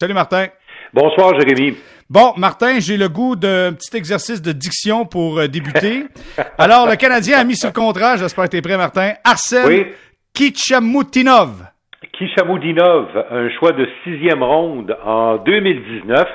Salut Martin. Bonsoir Jérémy. Bon, Martin, j'ai le goût d'un petit exercice de diction pour euh, débuter. Alors, le Canadien a mis sur le contrat, j'espère que tu es prêt Martin, Arsène oui. Kichamoutinov. Kichamoutinov, un choix de sixième ronde en 2019.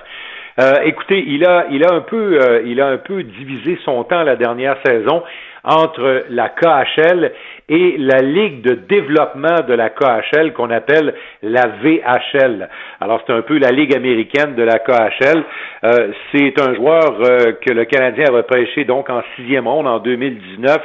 Euh, écoutez, il a, il a un peu, euh, il a un peu divisé son temps la dernière saison entre la KHL et la Ligue de développement de la KHL qu'on appelle la VHL. Alors c'est un peu la Ligue américaine de la KHL. Euh, c'est un joueur euh, que le Canadien a repêché donc en sixième ronde en 2019.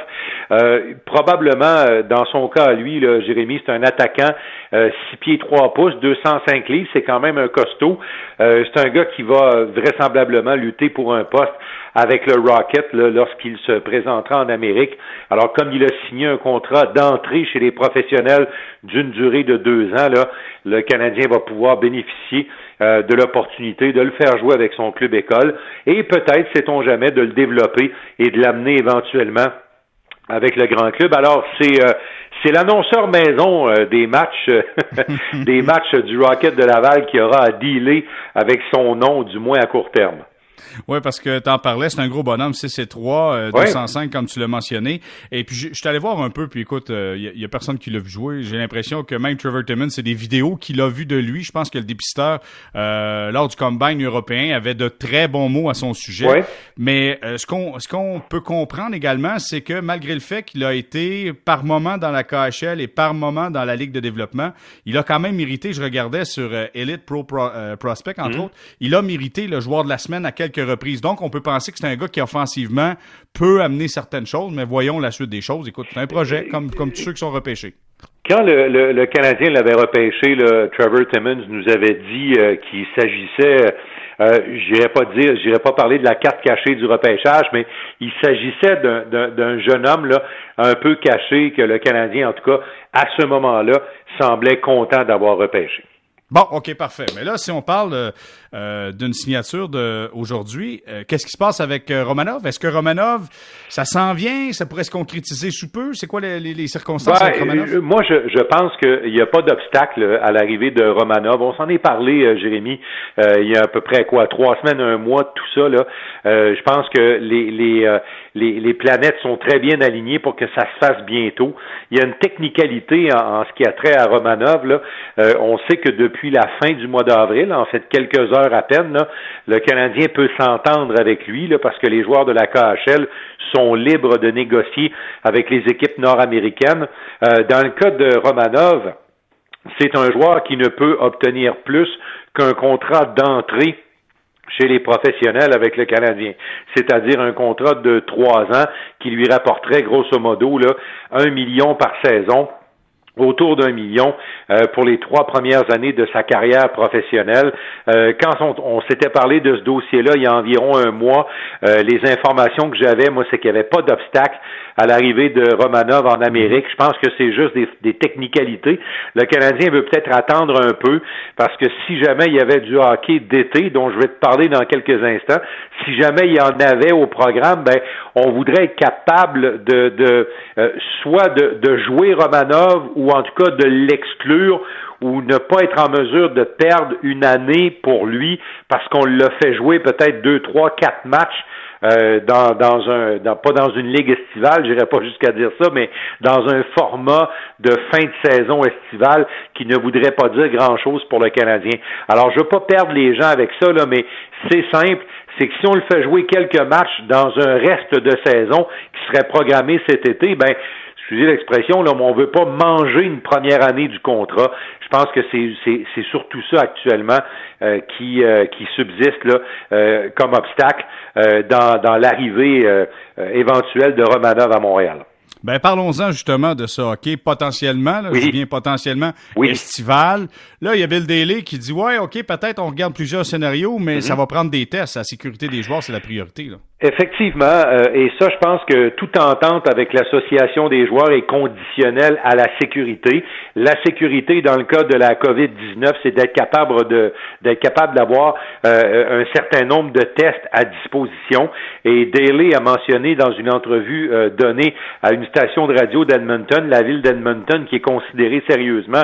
Euh, probablement, dans son cas, lui, là, Jérémy, c'est un attaquant six pieds trois pouces, 205 livres, c'est quand même un costaud. c'est un gars qui va vraisemblablement lutter pour un poste avec le Rocket lorsqu'il se présentera en Amérique. Alors, comme il a signé un contrat d'entrée chez les professionnels d'une durée de deux ans, là, le Canadien va pouvoir bénéficier euh, de l'opportunité de le faire jouer avec son club école et peut-être, sait-on jamais, de le développer et de l'amener éventuellement avec le grand club. Alors, c'est euh, c'est l'annonceur maison euh, des matchs des matchs du Rocket de Laval qui aura à dealer avec son nom, du moins à court terme. Oui, parce que tu en parlais, c'est un gros bonhomme, c'est 3 euh, 205 comme tu l'as mentionné. Et puis je, suis allé voir un peu, puis écoute, il euh, y, a personne qui l'a vu jouer. J'ai l'impression que même Trevor Timmons, c'est des vidéos qu'il a vues de lui. Je pense que le dépisteur, euh, lors du combine européen, avait de très bons mots à son sujet. Mais euh, ce qu'on ce qu'on peut comprendre également, c'est que malgré le fait qu'il a été par moment dans la KHL et par moment dans la Ligue de développement, il a quand même mérité, je regardais sur Elite Pro, Prospect, entre mhm. autres, il a mérité le joueur de la semaine à quelques reprises. Donc, on peut penser que c'est un gars qui, offensivement, peut amener certaines choses, mais voyons la suite des choses. Écoute, c'est un projet, comme, comme tous ceux qui sont repêchés. Quand le, Canadien l'avait repêché, Trevor Timmons nous avait dit euh, qu'il s'agissait, euh, pas dire, pas parler de la carte cachée du repêchage, mais il s'agissait d'un jeune homme là, un peu caché que le Canadien, en tout cas, à ce moment-là, semblait content d'avoir repêché. Bon, OK, parfait. Mais là, si on parle euh, euh, d'une signature d'aujourd'hui, euh, qu'est-ce qui se passe avec Romanov? Est-ce que Romanov, ça s'en vient? Ça pourrait se concrétiser sous peu? C'est quoi les, les, circonstances avec Romanov? Moi, je, je pense qu'il n'y a pas d'obstacle à l'arrivée de Romanov. On s'en est parlé, Jérémy, il y a à peu près quoi, trois semaines, un mois, tout ça. Là. je pense que les, les, les, les, planètes sont très bien alignées pour que ça se fasse bientôt. Il y a une technicalité en, en ce qui a trait à Romanov. Là. on sait que depuis la fin du mois d'avril, en fait quelques heures à peine, le Canadien peut s'entendre avec lui parce que les joueurs de la KHL sont libres de négocier avec les équipes nord-américaines. Euh, dans le cas de Romanov, c'est un joueur qui ne peut obtenir plus qu'un contrat d'entrée chez les professionnels avec le Canadien, c'est-à-dire un contrat de trois ans qui lui rapporterait grosso modo un million par saison autour d'un million euh, pour les trois premières années de sa carrière professionnelle. Euh, quand on, s'était parlé de ce dossier-là il y a environ un mois, euh, les informations que j'avais, moi, c'est qu'il n'y avait pas d'obstacle à l'arrivée de Romanov en Amérique. Je pense que c'est juste des, des, technicalités. Le Canadien veut peut-être attendre un peu parce que si jamais il y avait du hockey d'été, dont je vais te parler dans quelques instants, si jamais il y en avait au programme, ben on voudrait être capable de, de soit de, de jouer Romanov ou en tout cas de l'exclure ou ne pas être en mesure de perdre une année pour lui parce qu'on l'a fait jouer peut-être deux, trois, quatre matchs euh, dans, dans un dans, pas dans une ligue estivale, j'irai pas jusqu'à dire ça, mais dans un format de fin de saison estivale qui ne voudrait pas dire grand chose pour le Canadien. Alors je veux pas perdre les gens avec ça, là, mais c'est simple, c'est que si on le fait jouer quelques matchs dans un reste de saison qui serait programmé cet été, ben excusez l'expression, là, mais on veut pas manger une première année du contrat. Je pense que c'est surtout ça actuellement euh, qui, euh, qui subsiste là, euh, comme obstacle dans, dans l'arrivée éventuelle de Romanov à Montréal. Ben parlons-en justement de ce hockey potentiellement, là, je viens potentiellement estival. Là, il y a Bill Daly qui dit ouais, ok, peut-être on regarde plusieurs scénarios, mais mm-hmm. ça va prendre des tests. La sécurité des joueurs, c'est la priorité. Là. Effectivement, euh, et ça, je pense que toute entente avec l'association des joueurs est conditionnelle à la sécurité. La sécurité, dans le cas de la COVID-19, c'est d'être capable de d'être capable d'avoir euh, un certain nombre de tests à disposition. Et Daly a mentionné dans une entrevue euh, donnée à une station de radio d'Edmonton, la ville d'Edmonton, qui est considérée sérieusement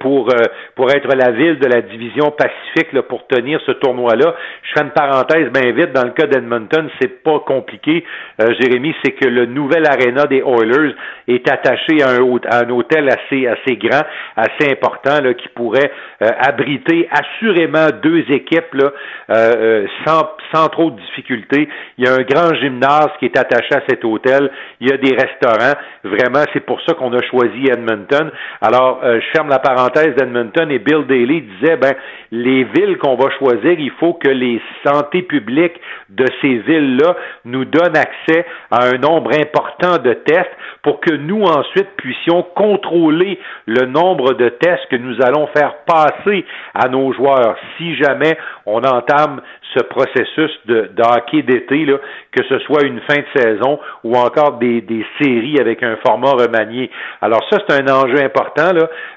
pour pour être la ville de la division Pacifique là, pour tenir ce tournoi-là. Je ferai une parenthèse bien vite dans le cas d'Edmonton c'est pas compliqué, euh, Jérémy, c'est que le nouvel aréna des Oilers est attaché à un, hôtel assez, assez grand, assez important, là, qui pourrait euh, abriter assurément deux équipes là, euh, sans, sans trop de difficultés. Il y a un grand gymnase qui est attaché à cet hôtel. Il y a des restaurants. Vraiment, c'est pour ça qu'on a choisi Edmonton. Alors, je ferme la parenthèse d'Edmonton et Bill Daly disait, ben, les villes qu'on va choisir, il faut que les santé publiques de ces villes-là nous donnent accès à un nombre important de tests pour que nous ensuite puissions contrôler le nombre de tests que nous allons faire passer à nos joueurs si jamais on entame ce processus de, hockey d'été, que ce soit une fin de saison ou encore des, séries avec un format remanié. Alors ça, c'est un enjeu important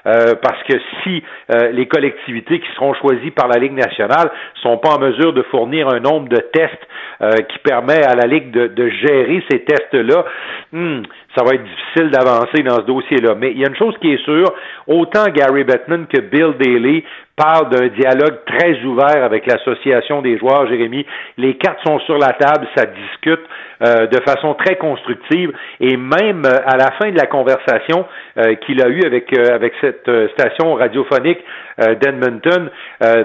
euh, parce que si euh, les collectivités qui seront choisies par la Ligue nationale sont pas en mesure de fournir un nombre de tests euh, qui permet à la Ligue de, gérer ces tests-là, hmm, ça va être difficile d'avancer dans ce dossier-là. Mais il y a une chose qui est sûre, autant Gary Bettman que Bill Daly parlent d'un dialogue très ouvert avec l'association des joueurs, Jérémy. Les cartes sont sur la table, ça discute euh, de façon très constructive et même euh, à la fin de la conversation euh, qu'il a eue avec, avec cette station radiophonique d'Edmonton,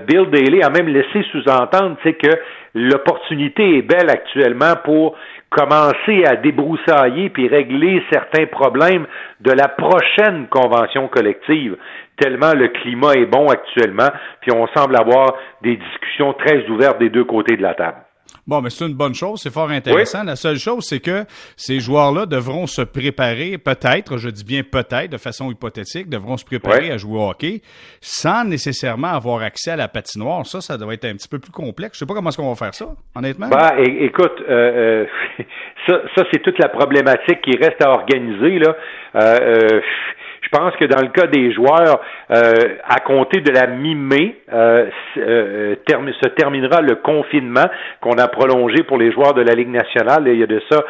Bill Daly a même laissé sous-entendre que l'opportunité est belle actuellement pour commencer à débroussailler puis régler certains problèmes de la prochaine convention collective tellement le climat est bon actuellement, puis on semble avoir des discussions très ouvertes des deux côtés de la table. Bon, mais c'est une bonne chose, c'est fort intéressant. La seule chose, c'est que ces joueurs-là devront se préparer, peut-être, je dis bien peut-être, de façon hypothétique, devront se préparer à jouer au hockey sans nécessairement avoir accès à la patinoire. Ça, ça doit être un petit peu plus complexe. Je sais pas comment est-ce qu'on va faire ça, honnêtement. Bah, écoute, euh, euh, ça, ça c'est toute la problématique qui reste à organiser là. Euh, euh je pense que dans le cas des joueurs, euh, à compter de la mi-mai, euh, euh se terminera le confinement qu'on a prolongé pour les joueurs de la Ligue nationale. Il y a de ça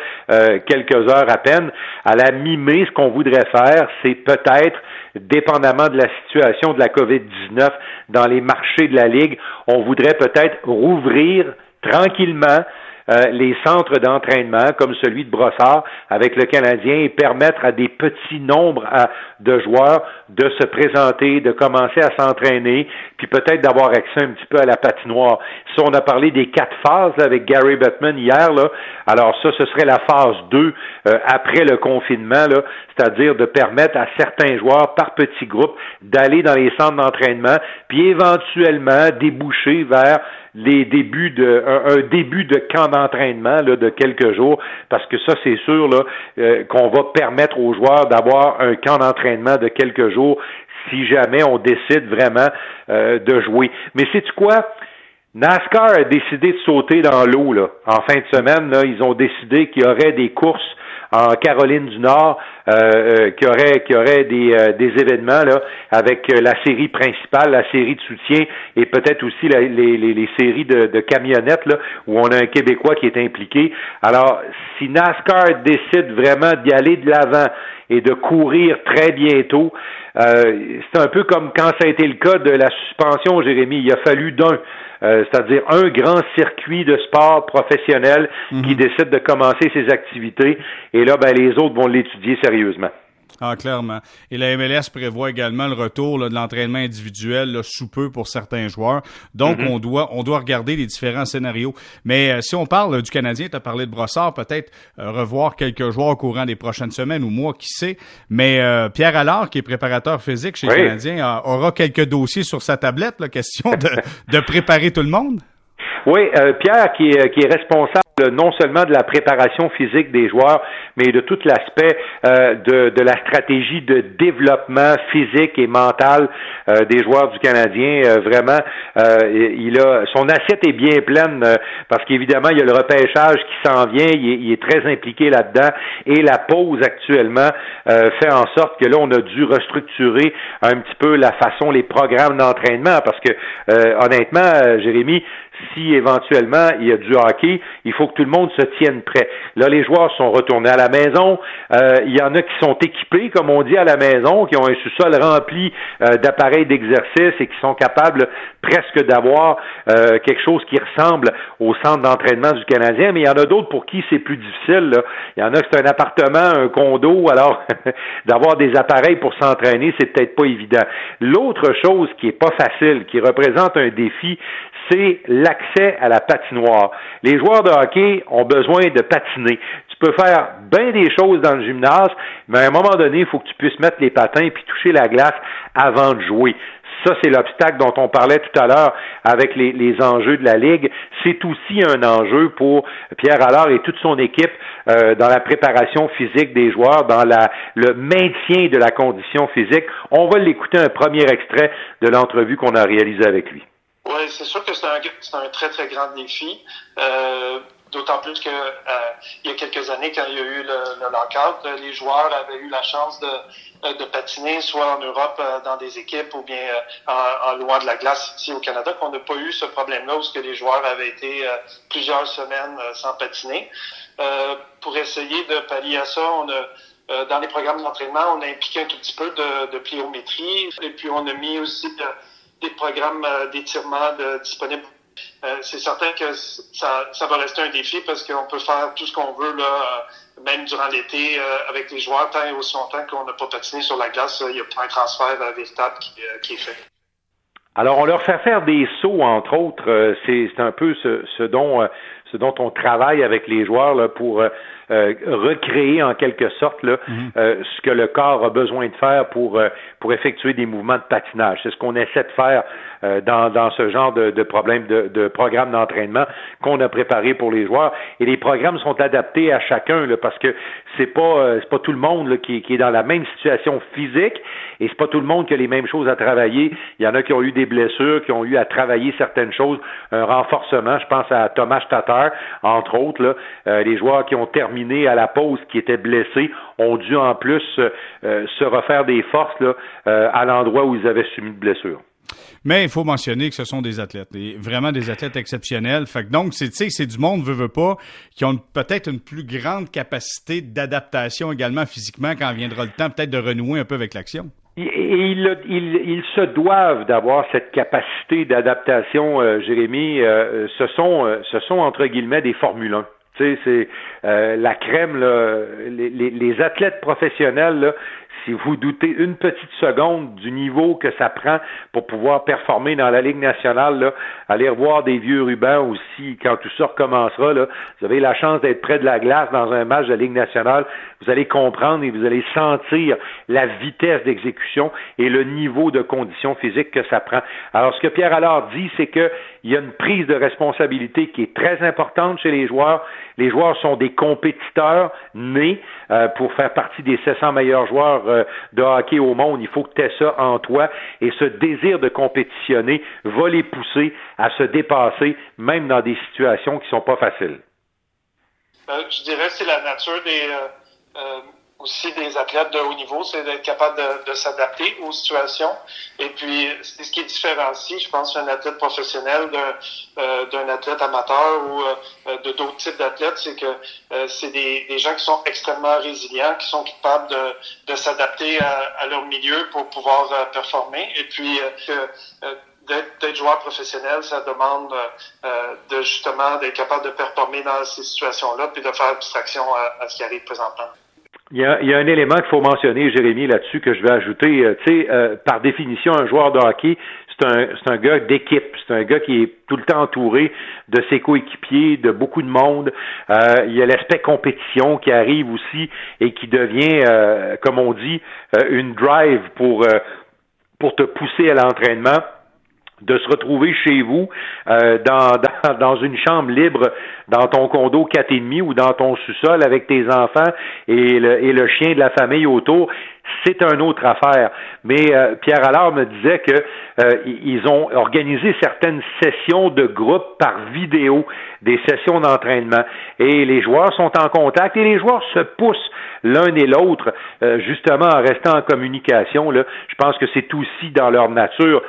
quelques heures à peine. À la mi-mai, ce qu'on voudrait faire, c'est peut-être dépendamment de la situation de la COVID-19 dans les marchés de la Ligue, on voudrait peut-être rouvrir tranquillement euh, les centres d'entraînement comme celui de Brossard avec le Canadien et permettre à des petits nombres de joueurs de se présenter, de commencer à s'entraîner, puis peut-être d'avoir accès un petit peu à la patinoire. Si on a parlé des quatre phases avec Gary Bettman hier, alors ça, ce serait la phase 2 euh, après le confinement, c'est-à-dire de permettre à certains joueurs par petits groupes d'aller dans les centres d'entraînement, puis éventuellement déboucher vers les débuts de un, début de camp d'entraînement de quelques jours, parce que ça, c'est sûr là, euh, qu'on va permettre aux joueurs d'avoir un camp d'entraînement de quelques jours si jamais on décide vraiment euh, de jouer. Mais c'est quoi? NASCAR a décidé de sauter dans l'eau là. En fin de semaine, là, ils ont décidé qu'il y aurait des courses en Caroline du Nord euh, euh, qui aurait qui aurait des, euh, des événements là avec la série principale, la série de soutien et peut-être aussi les, les, les, séries de, de camionnettes là où on a un Québécois qui est impliqué. Alors si NASCAR décide vraiment d'y aller de l'avant et de courir très bientôt, c'est un peu comme quand ça a été le cas de la suspension, Jérémy. Il a fallu d'un. Euh, c'est-à-dire un grand circuit de sport professionnel qui mhm. décide de commencer ses activités. Et là, ben, les autres vont l'étudier sérieusement. Ah, clairement. Et la MLS prévoit également le retour de l'entraînement individuel sous peu pour certains joueurs. Donc, mm-hmm. on doit on doit regarder les différents scénarios. Mais euh, si on parle du Canadien, tu as parlé de Brossard, peut-être euh, revoir quelques joueurs au courant des prochaines semaines ou mois, qui sait. Mais euh, Pierre Allard, qui est préparateur physique chez le Canadien, aura quelques dossiers sur sa tablette, la question de, de préparer tout le monde. Oui, Pierre, qui est, qui est responsable non seulement de la préparation physique des joueurs, mais de tout l'aspect euh, de, de, la stratégie de développement physique et mental euh, des joueurs du Canadien. Euh, vraiment, il a son assiette est bien pleine parce qu'évidemment, il y a le repêchage qui s'en vient, il est, très impliqué là-dedans et la pause actuellement fait en sorte que là, on a dû restructurer un petit peu la façon, les programmes d'entraînement parce que honnêtement, Jérémy, si éventuellement il y a du hockey, il faut que tout le monde se tienne prêt. Là, les joueurs sont retournés à la maison. Euh, il y en a qui sont équipés, comme on dit, à la maison, qui ont un sous-sol rempli euh, d'appareils d'exercice et qui sont capables presque d'avoir euh, quelque chose qui ressemble au centre d'entraînement du Canadien. Mais il y en a d'autres pour qui c'est plus difficile. Il y en a qui c'est un appartement, un condo, alors d'avoir des appareils pour s'entraîner, c'est peut-être pas évident. L'autre chose qui est pas facile, qui représente un défi, c'est l'accès à la patinoire. Les joueurs de hockey ont besoin de patiner. Tu peux faire bien des choses dans le gymnase, mais à un moment donné, il faut que tu puisses mettre les patins puis toucher la glace avant de jouer. Ça, c'est l'obstacle dont on parlait tout à l'heure avec les, enjeux de la Ligue. C'est aussi un enjeu pour Pierre Allard et toute son équipe euh, dans la préparation physique des joueurs, dans le maintien de la condition physique. On va l'écouter un premier extrait de l'entrevue qu'on a réalisée avec lui. Oui, c'est sûr que c'est un, un, très, très grand défi. Euh, D'autant plus que euh, il y a quelques années, quand il y a eu le, le lockout, euh, les joueurs avaient eu la chance de, euh, de patiner soit en Europe euh, dans des équipes ou bien en, en, loin de la glace ici au Canada, qu'on n'a pas eu ce problème-là où que les joueurs avaient été plusieurs semaines sans patiner. pour essayer de pallier à ça, on a dans les programmes d'entraînement, on a impliqué un tout petit peu de, de pliométrie et puis on a mis aussi des programmes d'étirement disponibles euh, c'est certain que ça, va rester un défi parce qu'on peut faire tout ce qu'on veut là, euh, même durant l'été euh, avec les joueurs, tant et aussi longtemps qu'on n'a pas patiné sur la glace, il n'y a pas un transfert véritable qui, est fait. Alors, on leur fait faire des sauts, entre autres. c'est un peu ce dont ce dont on travaille avec les joueurs là, pour euh, recréer en quelque sorte là, mhm. euh, ce que le corps a besoin de faire pour, euh, pour effectuer des mouvements de patinage. C'est ce qu'on essaie de faire dans, dans ce genre de, de problème de, de programme d'entraînement qu'on a préparé pour les joueurs. Et les programmes sont adaptés à chacun là, parce que c'est pas c'est pas tout le monde là, qui, qui est dans la même situation physique et c'est pas tout le monde qui a les mêmes choses à travailler. Il y en a qui ont eu des blessures, qui ont eu à travailler certaines choses, un renforcement. Je pense à Thomas Tatar, entre autres, là, les joueurs qui ont terminé à la pause qui étaient blessés ont dû en plus euh, se refaire des forces euh, à l'endroit où ils avaient subi de blessures. Mais il faut mentionner que ce sont des athlètes, vraiment des athlètes exceptionnels. Que donc, c'est, c'est du monde, veut, veut pas, qui ont peut-être une plus grande capacité d'adaptation également physiquement quand viendra le temps peut-être de renouer un peu avec l'action. Et ils, ils, se doivent d'avoir cette capacité d'adaptation, euh, Jérémy. ce sont, ce sont entre guillemets des Formule 1 c'est euh, la crème, là, les, les, les, athlètes professionnels, si vous doutez une petite seconde du niveau que ça prend pour pouvoir performer dans la Ligue nationale, là, allez revoir des vieux rubans aussi quand tout ça recommencera. Là, vous avez la chance d'être près de la glace dans un match de la Ligue nationale. Vous allez comprendre et vous allez sentir la vitesse d'exécution et le niveau de condition physique que ça prend. Alors, ce que Pierre Allard dit, c'est qu'il y a une prise de responsabilité qui est très importante chez les joueurs. Les joueurs sont des compétiteurs nés euh, pour faire partie des 700 meilleurs joueurs euh, de hockey au monde. Il faut que tu aies ça en toi et ce désir de compétitionner va les pousser à se dépasser, même dans des situations qui sont pas faciles. Euh, je dirais que c'est la nature des aussi des athlètes de haut niveau, c'est d'être capable de, de s'adapter aux situations. Et puis, c'est ce qui différencie, je pense, un athlète professionnel d'un euh, athlète amateur ou euh, de d'autres types d'athlètes, c'est que euh, c'est des, des, gens qui sont extrêmement résilients, qui sont capables de, de s'adapter à, à, leur milieu pour pouvoir euh, performer. Et puis, d'être joueur professionnel, ça demande de justement d'être capable de performer dans ces situations-là, puis de faire abstraction à, à ce qui arrive présentement. Il y, a, il y, a, un élément qu'il faut mentionner, Jérémy, là-dessus, que je vais ajouter. Euh, tu sais, euh, par définition, un joueur de hockey, c'est un, c'est un gars d'équipe. C'est un gars qui est tout le temps entouré de ses coéquipiers, de beaucoup de monde. Euh, il y a l'aspect compétition qui arrive aussi et qui devient, comme on dit, une drive pour, pour te pousser à l'entraînement de se retrouver chez vous euh, dans une chambre libre dans ton condo quatre et demi ou dans ton sous-sol avec tes enfants et le, et le chien de la famille autour, c'est une autre affaire. Mais euh, Pierre Allard me disait que euh, ils ont organisé certaines sessions de groupe par vidéo, des sessions d'entraînement, et les joueurs sont en contact et les joueurs se poussent l'un et l'autre, euh, justement en restant en communication. Je pense que c'est aussi dans leur nature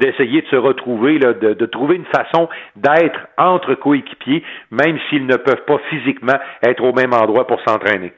d'essayer de se retrouver, de trouver une façon d'être entre coéquipiers, même s'ils ne peuvent pas physiquement être au même endroit pour s'entraîner.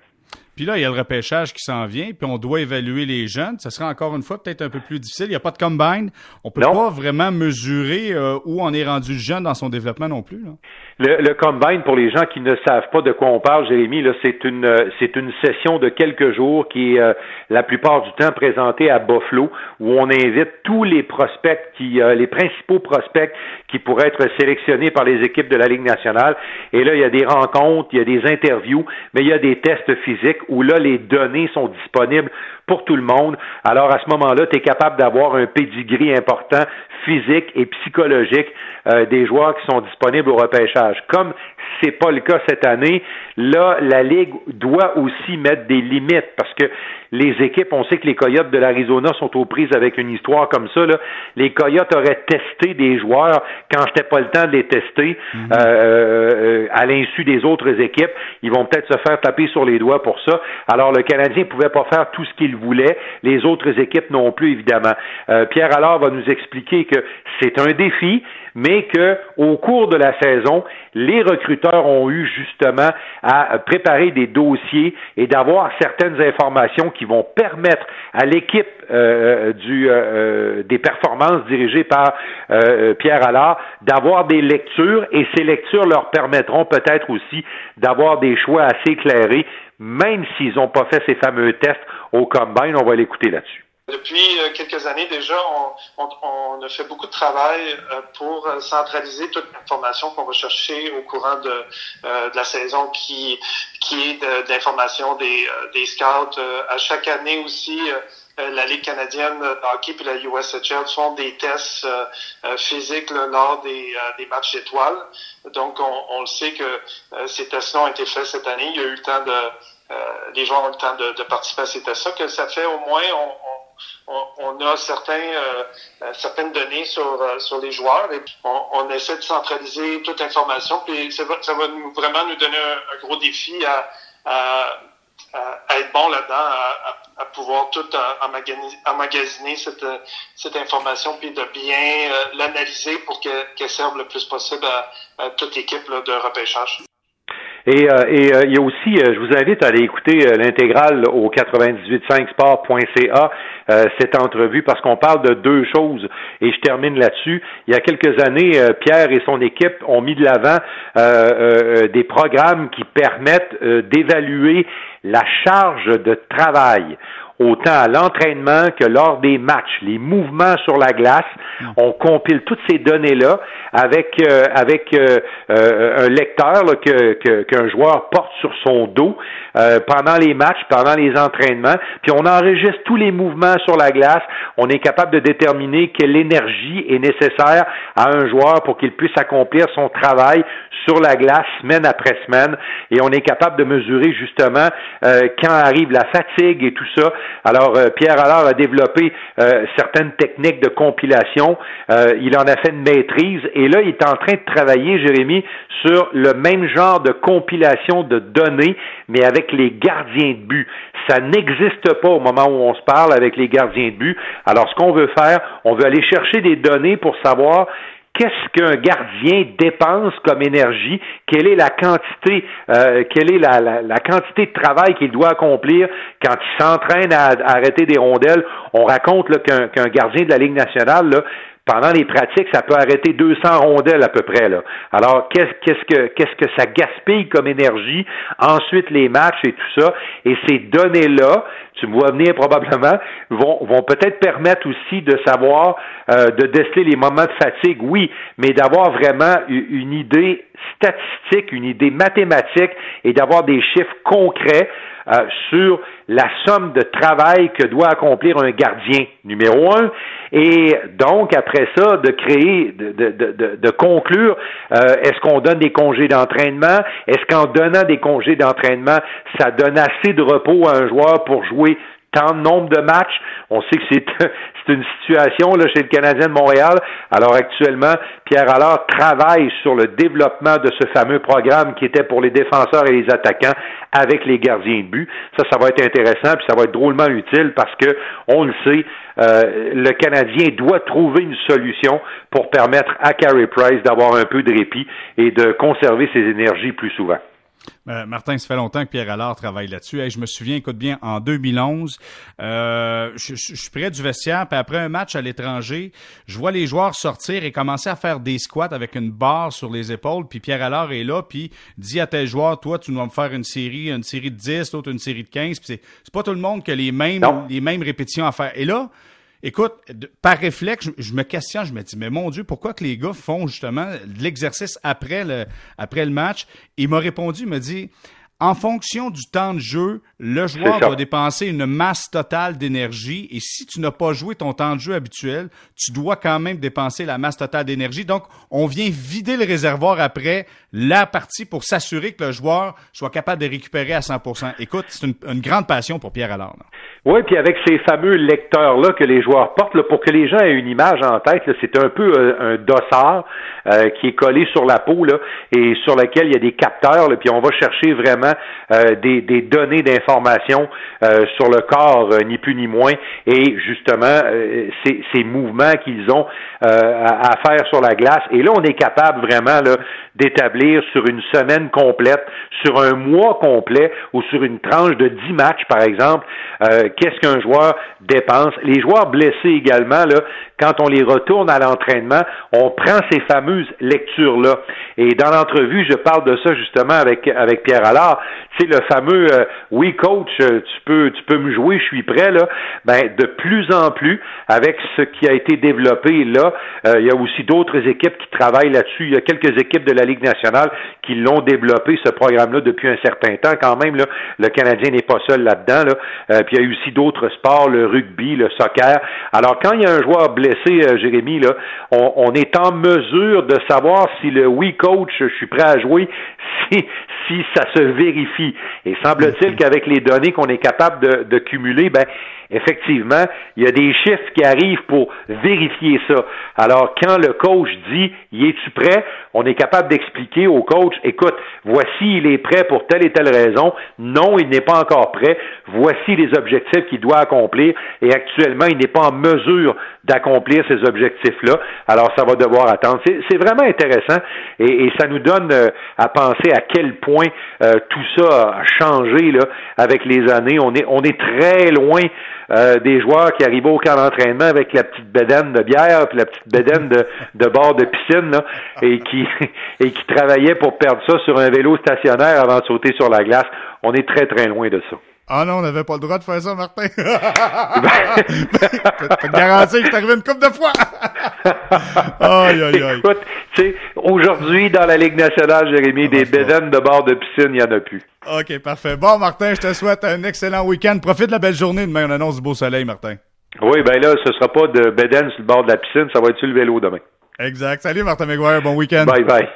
Puis là, il y a le repêchage qui s'en vient, puis on doit évaluer les jeunes. Ça sera encore une fois peut-être un peu plus difficile. Il n'y a pas de combine. On peut pas vraiment mesurer euh, où on est rendu jeune dans son développement non plus. Là. Le, le, combine, pour les gens qui ne savent pas de quoi on parle, Jérémy, là, c'est une euh, c'est une session de quelques jours qui est euh, la plupart du temps présentée à Buffalo, où on invite tous les prospects qui les principaux prospects qui pourraient être sélectionnés par les équipes de la Ligue nationale. Et là, il y a des rencontres, il y a des interviews, mais il y a des tests physiques où là, les données sont disponibles pour tout le monde. Alors, à ce moment-là, tu es capable d'avoir un pedigree important physique et psychologique euh, des joueurs qui sont disponibles au repêchage. Comme c'est pas le cas cette année, là, la Ligue doit aussi mettre des limites parce que les équipes, on sait que les Coyotes de l'Arizona sont aux prises avec une histoire comme ça. Là. Les Coyotes auraient testé des joueurs quand j'étais pas le temps de les tester mhm. euh, euh, à l'insu des autres équipes. Ils vont peut-être se faire taper sur les doigts pour ça. Alors le Canadien ne pouvait pas faire tout ce qu'il voulait. Les autres équipes non plus, évidemment. Euh, Pierre Allard va nous expliquer que c'est un défi, mais que au cours de la saison, les recruteurs ont eu justement à préparer des dossiers et d'avoir certaines informations qui vont permettre à l'équipe euh, du, euh, des performances dirigées par euh, Pierre Allard d'avoir des lectures et ces lectures leur permettront peut-être aussi d'avoir des choix assez éclairés, même s'ils n'ont pas fait ces fameux tests au combine. On va l'écouter là-dessus. Depuis euh, quelques années déjà, on, on, on, a fait beaucoup de travail euh, pour euh, centraliser toute l'information qu'on va chercher au courant de, de la saison qui, qui est d'information des, des scouts. À chaque année aussi, la Ligue canadienne de hockey et la USHL font des tests physiques lors des, des matchs d'étoiles. Donc, on, on, le sait que ces tests-là ont été faits cette année. Il y a eu le temps de... les gens ont eu le temps de, de participer à ces tests-là, que ça fait au moins... On, a certains, euh, euh, certaines données sur, euh, sur les joueurs et on, essaie de centraliser toute l'information. Puis ça va, ça va nous, vraiment nous donner un, gros défi à, à, être bon là-dedans, à, pouvoir tout emmagasiner cette, cette information puis de bien l'analyser pour qu'elle serve le plus possible à, toute l'équipe de repêchage. Et, euh, et euh, il y a aussi, euh, je vous invite à aller écouter l'intégrale au 985sport.ca cette entrevue parce qu'on parle de deux choses et je termine là-dessus. Il y a quelques années, Pierre et son équipe ont mis de l'avant des programmes qui permettent d'évaluer la charge de travail autant à l'entraînement que lors des matchs, les mouvements sur la glace. Mm. On compile toutes ces données-là avec euh, avec euh, euh, un lecteur que qu'un joueur porte sur son dos pendant les matchs, pendant les entraînements. Puis on enregistre tous les mouvements sur la glace. On est capable de déterminer quelle énergie est nécessaire à un joueur pour qu'il puisse accomplir son travail sur la glace semaine après semaine. Et on est capable de mesurer justement quand arrive la fatigue et tout ça. Alors, euh, Pierre Allard a développé euh, certaines techniques de compilation. Euh, il en a fait une maîtrise. Et là, il est en train de travailler, Jérémy, sur le même genre de compilation de données, mais avec les gardiens de but. Ça n'existe pas au moment où on se parle avec les gardiens de but. Alors, ce qu'on veut faire, on veut aller chercher des données pour savoir qu'est-ce qu'un gardien dépense comme énergie, quelle est la quantité, euh, quelle est la, quantité de travail qu'il doit accomplir quand il s'entraîne à, arrêter des rondelles? On raconte qu'un gardien de la Ligue nationale, là, pendant les pratiques, ça peut arrêter 200 rondelles à peu près. Là. Alors, qu'est-ce, que, qu'est-ce que ça gaspille comme énergie? Ensuite, les matchs et tout ça. Et ces données-là, tu me vois venir probablement, vont, vont peut-être permettre aussi de savoir, euh, de déceler les moments de fatigue, oui, mais d'avoir vraiment une idée statistique, une idée mathématique et d'avoir des chiffres concrets euh, sur la somme de travail que doit accomplir un gardien, numéro un, et donc après ça, de créer, de, de, de, conclure, euh, est-ce qu'on donne des congés d'entraînement? Est-ce qu'en donnant des congés d'entraînement, ça donne assez de repos à un joueur pour jouer nombre de matchs. On sait que c'est, c'est une situation là, chez le Canadien de Montréal. Alors actuellement, Pierre Allard travaille sur le développement de ce fameux programme qui était pour les défenseurs et les attaquants avec les gardiens de but. Ça, ça va être intéressant, puis ça va être drôlement utile parce que on le sait, euh, le Canadien doit trouver une solution pour permettre à Carey Price d'avoir un peu de répit et de conserver ses énergies plus souvent. Euh, Martin, ça fait longtemps que Pierre Allard travaille là-dessus. je me souviens, écoute bien, en 2011, euh, je, suis près du vestiaire, puis après un match à l'étranger, je vois les joueurs sortir et commencer à faire des squats avec une barre sur les épaules, puis Pierre Allard est là, puis dit à tel joueur, toi, tu dois me faire une série, une série de 10, l'autre une série de 15, puis c'est pas tout le monde qui a les mêmes, les mêmes répétitions à faire. Et là, Écoute, par réflexe, je, me questionne, je me dis, mais mon Dieu, pourquoi que les gars font justement l'exercice après le, après le match? Il m'a répondu, il m'a dit, en fonction du temps de jeu, le joueur va dépenser une masse totale d'énergie et si tu n'as pas joué ton temps de jeu habituel, tu dois quand même dépenser la masse totale d'énergie. Donc, on vient vider le réservoir après la partie pour s'assurer que le joueur soit capable de récupérer à 100%. Écoute, c'est une, grande passion pour Pierre Allard. Oui, puis avec ces fameux lecteurs-là que les joueurs portent, pour que les gens aient une image en tête, c'est un peu euh, un dossard euh, qui est collé sur la peau là, et sur lequel il y a des capteurs, puis on va chercher vraiment euh, des, données d'information euh, sur le corps, ni plus ni moins, et justement ces, mouvements qu'ils ont à, faire sur la glace. Et là, on est capable vraiment d'établir sur une semaine complète, sur un mois complet ou sur une tranche de 10 matchs, par exemple, euh, qu'est-ce qu'un joueur dépense. Les joueurs blessés également, là, quand on les retourne à l'entraînement, on prend ces fameuses lectures-là. Et dans l'entrevue, je parle de ça justement avec, avec Pierre Allard. C'est le fameux euh, Oui, coach, euh, tu peux, tu peux me jouer, je suis prêt là. Ben, de plus en plus, avec ce qui a été développé là, il y a aussi d'autres équipes qui travaillent là-dessus. Il y a quelques équipes de la Ligue nationale qui l'ont développé, ce programme-là, depuis un certain temps. Quand même, là, le Canadien n'est pas seul là-dedans. Là. Euh, puis il y a eu aussi d'autres sports, le rugby, le soccer. Alors, quand il y a un joueur blessé, euh, Jérémy, là, on, on, est en mesure de savoir si le oui coach, je suis prêt à jouer, si, si ça se vérifie. Et semble-t-il qu'avec les données qu'on est capable de, de cumuler, ben effectivement, il y a des chiffres qui arrivent pour vérifier ça. Alors, quand le coach dit Y es-tu prêt? on est capable d'expliquer au coach écoute, voici, il est prêt pour telle et telle raison. Non, il n'est pas encore prêt. Voici les objectifs qu'il doit accomplir. Et actuellement, il n'est pas en mesure d'accomplir ces objectifs-là. Alors, ça va devoir attendre. C'est vraiment intéressant et, ça nous donne euh, à penser à quel point euh, tout ça a changé là, avec les années. On est, on est très loin euh, des joueurs qui arrivaient au camp d'entraînement avec la petite bédaine de bière puis la petite bédaine de, bord de piscine et qui et qui travaillaient pour perdre ça sur un vélo stationnaire avant de sauter sur la glace. On est très très loin de ça. Ah non, on n'avait pas le droit de faire ça, Martin. T'as garanti que c'est arrivé une couple de fois. aïe, aïe, aïe. Écoute, tu sais, aujourd'hui, dans la Ligue nationale, Jérémy, ah, des bédaines de bord de piscine, il n'y en a plus. OK, parfait. Bon, Martin, je te souhaite un excellent week-end. Profite de la belle journée. Demain, on annonce du beau soleil, Martin. Oui, ben là, ce sera pas de bédaine sur le bord de la piscine, ça va être sur le vélo demain. Exact. Salut, Martin McGuire. Bon week-end. Bye, bye.